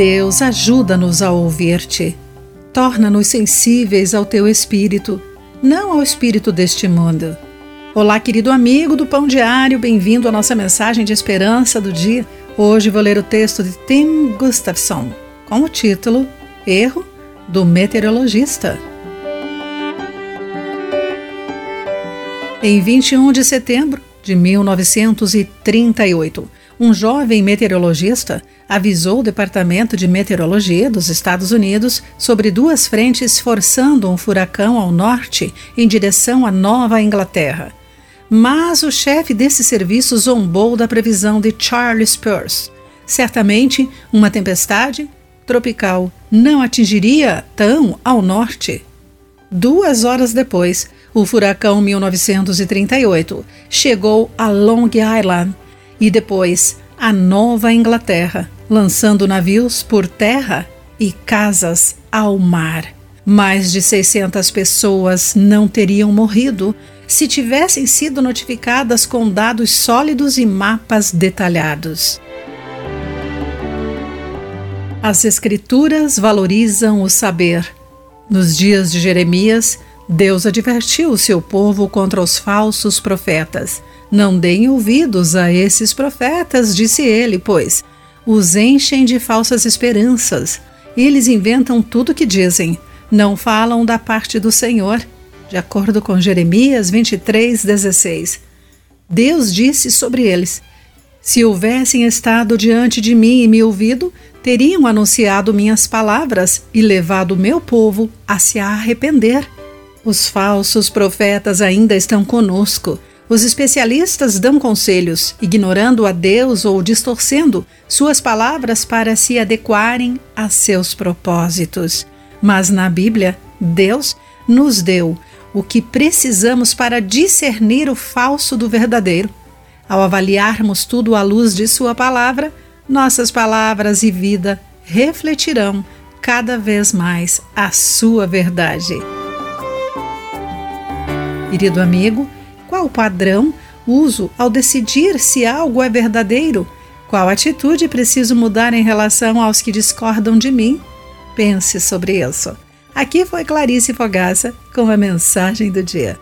Deus, ajuda-nos a ouvir-te. Torna-nos sensíveis ao teu espírito, não ao espírito deste mundo. Olá, querido amigo do Pão Diário, bem-vindo à nossa mensagem de esperança do dia. Hoje vou ler o texto de Tim Gustafson com o título Erro do Meteorologista. Em 21 de setembro de 1938, um jovem meteorologista avisou o Departamento de Meteorologia dos Estados Unidos sobre duas frentes forçando um furacão ao norte em direção à Nova Inglaterra. Mas o chefe desse serviço zombou da previsão de Charles Peirce. Certamente, uma tempestade tropical não atingiria tão ao norte. Duas horas depois, o furacão 1938 chegou a Long Island e depois a Nova Inglaterra, lançando navios por terra e casas ao mar. Mais de 600 pessoas não teriam morrido se tivessem sido notificadas com dados sólidos e mapas detalhados. As Escrituras valorizam o saber. Nos dias de Jeremias, Deus advertiu o seu povo contra os falsos profetas. Não deem ouvidos a esses profetas, disse ele, pois os enchem de falsas esperanças. Eles inventam tudo o que dizem, não falam da parte do Senhor. De acordo com Jeremias 23, 16. Deus disse sobre eles: Se houvessem estado diante de mim e me ouvido, teriam anunciado minhas palavras e levado meu povo a se arrepender. Os falsos profetas ainda estão conosco. Os especialistas dão conselhos, ignorando a Deus ou distorcendo suas palavras para se adequarem a seus propósitos. Mas na Bíblia, Deus nos deu o que precisamos para discernir o falso do verdadeiro. Ao avaliarmos tudo à luz de Sua palavra, nossas palavras e vida refletirão cada vez mais a Sua verdade. Querido amigo, qual padrão uso ao decidir se algo é verdadeiro? Qual atitude preciso mudar em relação aos que discordam de mim? Pense sobre isso. Aqui foi Clarice Fogaça com a mensagem do dia.